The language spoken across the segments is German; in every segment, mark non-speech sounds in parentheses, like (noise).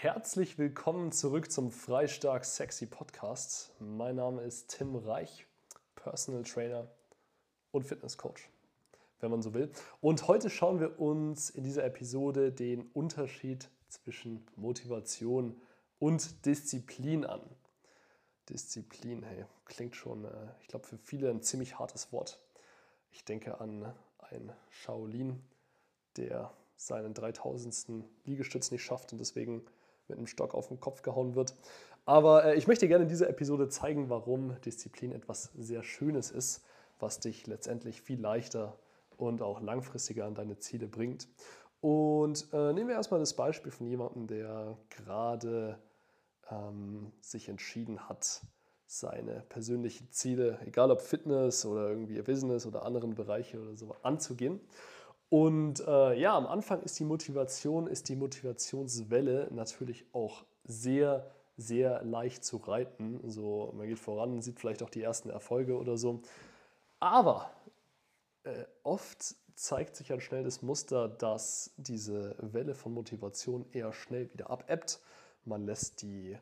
Herzlich willkommen zurück zum Freistark Sexy Podcast. Mein Name ist Tim Reich, Personal Trainer und Fitnesscoach, wenn man so will. Und heute schauen wir uns in dieser Episode den Unterschied zwischen Motivation und Disziplin an. Disziplin, hey, klingt schon, äh, ich glaube, für viele ein ziemlich hartes Wort. Ich denke an einen Shaolin, der seinen 3000. Liegestütz nicht schafft und deswegen mit einem Stock auf den Kopf gehauen wird. Aber äh, ich möchte gerne in dieser Episode zeigen, warum Disziplin etwas sehr Schönes ist, was dich letztendlich viel leichter und auch langfristiger an deine Ziele bringt. Und äh, nehmen wir erstmal das Beispiel von jemandem, der gerade ähm, sich entschieden hat, seine persönlichen Ziele, egal ob Fitness oder irgendwie Business oder anderen Bereiche oder so, anzugehen. Und äh, ja, am Anfang ist die Motivation, ist die Motivationswelle natürlich auch sehr, sehr leicht zu reiten. So, man geht voran, sieht vielleicht auch die ersten Erfolge oder so. Aber äh, oft zeigt sich ein schnell das Muster, dass diese Welle von Motivation eher schnell wieder abebbt. Man lässt die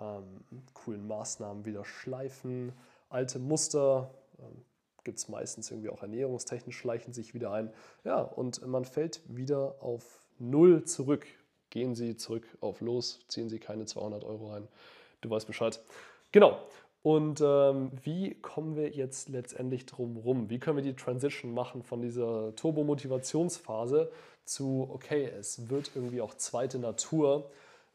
ähm, coolen Maßnahmen wieder schleifen, alte Muster, ähm, gibt es meistens irgendwie auch ernährungstechnisch, schleichen sich wieder ein. Ja, und man fällt wieder auf Null zurück. Gehen Sie zurück auf Los, ziehen Sie keine 200 Euro rein. Du weißt Bescheid. Genau. Und ähm, wie kommen wir jetzt letztendlich drum rum? Wie können wir die Transition machen von dieser Turbo-Motivationsphase zu, okay, es wird irgendwie auch zweite Natur,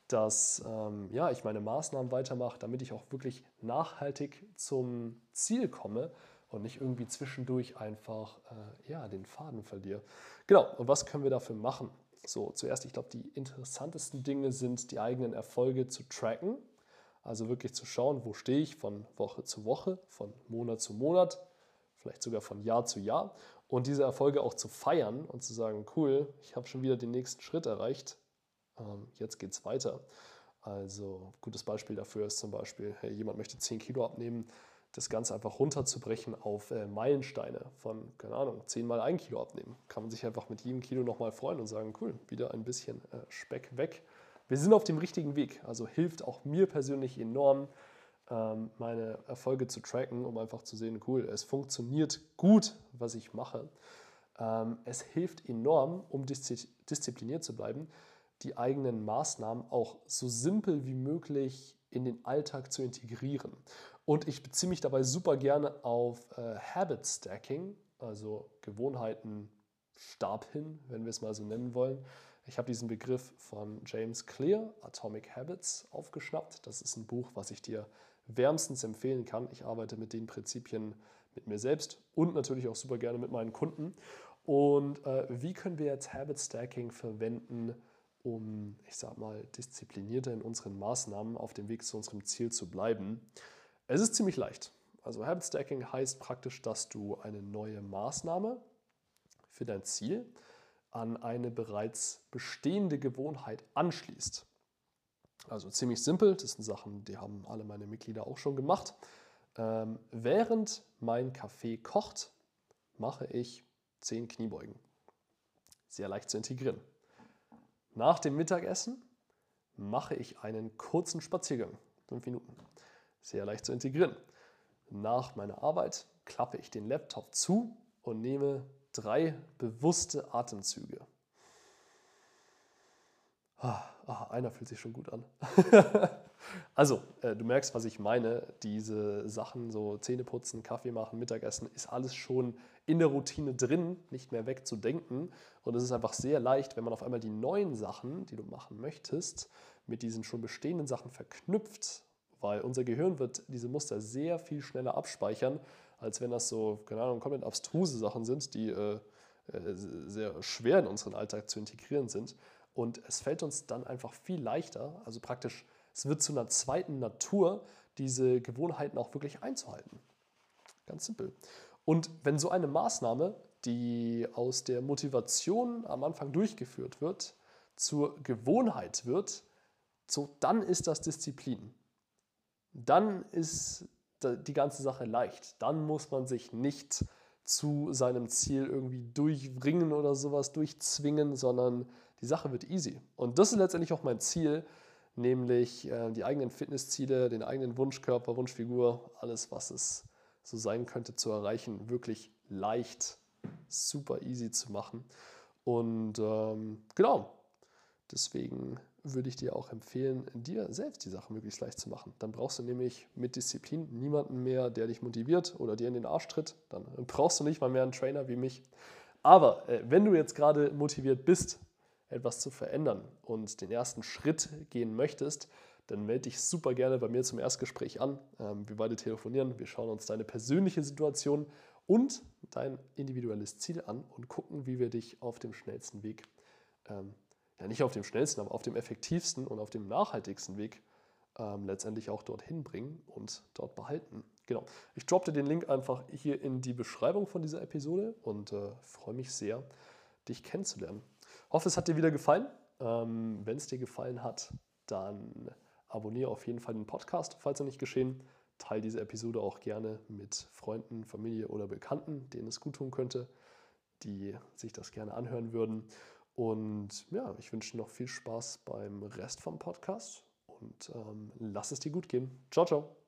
dass ähm, ja, ich meine Maßnahmen weitermache, damit ich auch wirklich nachhaltig zum Ziel komme und nicht irgendwie zwischendurch einfach äh, ja, den Faden verliere. Genau, und was können wir dafür machen? So, zuerst, ich glaube, die interessantesten Dinge sind, die eigenen Erfolge zu tracken. Also wirklich zu schauen, wo stehe ich von Woche zu Woche, von Monat zu Monat, vielleicht sogar von Jahr zu Jahr. Und diese Erfolge auch zu feiern und zu sagen, cool, ich habe schon wieder den nächsten Schritt erreicht, ähm, jetzt geht es weiter. Also gutes Beispiel dafür ist zum Beispiel, hey, jemand möchte 10 Kilo abnehmen, das Ganze einfach runterzubrechen auf äh, Meilensteine von, keine Ahnung, 10 mal 1 Kilo abnehmen. Kann man sich einfach mit jedem Kilo nochmal freuen und sagen, cool, wieder ein bisschen äh, Speck weg. Wir sind auf dem richtigen Weg. Also hilft auch mir persönlich enorm, ähm, meine Erfolge zu tracken, um einfach zu sehen, cool, es funktioniert gut, was ich mache. Ähm, es hilft enorm, um diszipliniert zu bleiben, die eigenen Maßnahmen auch so simpel wie möglich in den Alltag zu integrieren. Und ich beziehe mich dabei super gerne auf äh, Habit Stacking, also Gewohnheiten Stab hin, wenn wir es mal so nennen wollen. Ich habe diesen Begriff von James Clear, Atomic Habits, aufgeschnappt. Das ist ein Buch, was ich dir wärmstens empfehlen kann. Ich arbeite mit den Prinzipien mit mir selbst und natürlich auch super gerne mit meinen Kunden. Und äh, wie können wir jetzt Habit Stacking verwenden, um, ich sag mal, disziplinierter in unseren Maßnahmen auf dem Weg zu unserem Ziel zu bleiben? Es ist ziemlich leicht. Also Habit Stacking heißt praktisch, dass du eine neue Maßnahme für dein Ziel an eine bereits bestehende Gewohnheit anschließt. Also ziemlich simpel, das sind Sachen, die haben alle meine Mitglieder auch schon gemacht. Ähm, während mein Kaffee kocht, mache ich 10 Kniebeugen. Sehr leicht zu integrieren. Nach dem Mittagessen mache ich einen kurzen Spaziergang, 5 Minuten sehr leicht zu integrieren. Nach meiner Arbeit klappe ich den Laptop zu und nehme drei bewusste Atemzüge. Ah, ah, einer fühlt sich schon gut an. (laughs) also, äh, du merkst, was ich meine. Diese Sachen, so Zähne putzen, Kaffee machen, Mittagessen, ist alles schon in der Routine drin, nicht mehr wegzudenken. Und es ist einfach sehr leicht, wenn man auf einmal die neuen Sachen, die du machen möchtest, mit diesen schon bestehenden Sachen verknüpft weil unser Gehirn wird diese Muster sehr viel schneller abspeichern, als wenn das so, keine Ahnung, komplett abstruse Sachen sind, die äh, äh, sehr schwer in unseren Alltag zu integrieren sind. Und es fällt uns dann einfach viel leichter, also praktisch, es wird zu einer zweiten Natur, diese Gewohnheiten auch wirklich einzuhalten. Ganz simpel. Und wenn so eine Maßnahme, die aus der Motivation am Anfang durchgeführt wird, zur Gewohnheit wird, so dann ist das Disziplin dann ist die ganze Sache leicht. Dann muss man sich nicht zu seinem Ziel irgendwie durchbringen oder sowas durchzwingen, sondern die Sache wird easy. Und das ist letztendlich auch mein Ziel, nämlich äh, die eigenen Fitnessziele, den eigenen Wunschkörper, Wunschfigur, alles, was es so sein könnte, zu erreichen, wirklich leicht, super easy zu machen. Und ähm, genau, deswegen würde ich dir auch empfehlen, dir selbst die Sache möglichst leicht zu machen. Dann brauchst du nämlich mit Disziplin niemanden mehr, der dich motiviert oder dir in den Arsch tritt. Dann brauchst du nicht mal mehr einen Trainer wie mich. Aber äh, wenn du jetzt gerade motiviert bist, etwas zu verändern und den ersten Schritt gehen möchtest, dann melde dich super gerne bei mir zum Erstgespräch an. Ähm, wir beide telefonieren, wir schauen uns deine persönliche Situation und dein individuelles Ziel an und gucken, wie wir dich auf dem schnellsten Weg ähm, ja nicht auf dem schnellsten, aber auf dem effektivsten und auf dem nachhaltigsten Weg ähm, letztendlich auch dorthin bringen und dort behalten. Genau. Ich droppe den Link einfach hier in die Beschreibung von dieser Episode und äh, freue mich sehr, dich kennenzulernen. Hoffe, es hat dir wieder gefallen. Ähm, Wenn es dir gefallen hat, dann abonniere auf jeden Fall den Podcast, falls noch nicht geschehen. Teile diese Episode auch gerne mit Freunden, Familie oder Bekannten, denen es gut tun könnte, die sich das gerne anhören würden. Und ja, ich wünsche noch viel Spaß beim Rest vom Podcast und ähm, lass es dir gut gehen. Ciao, ciao.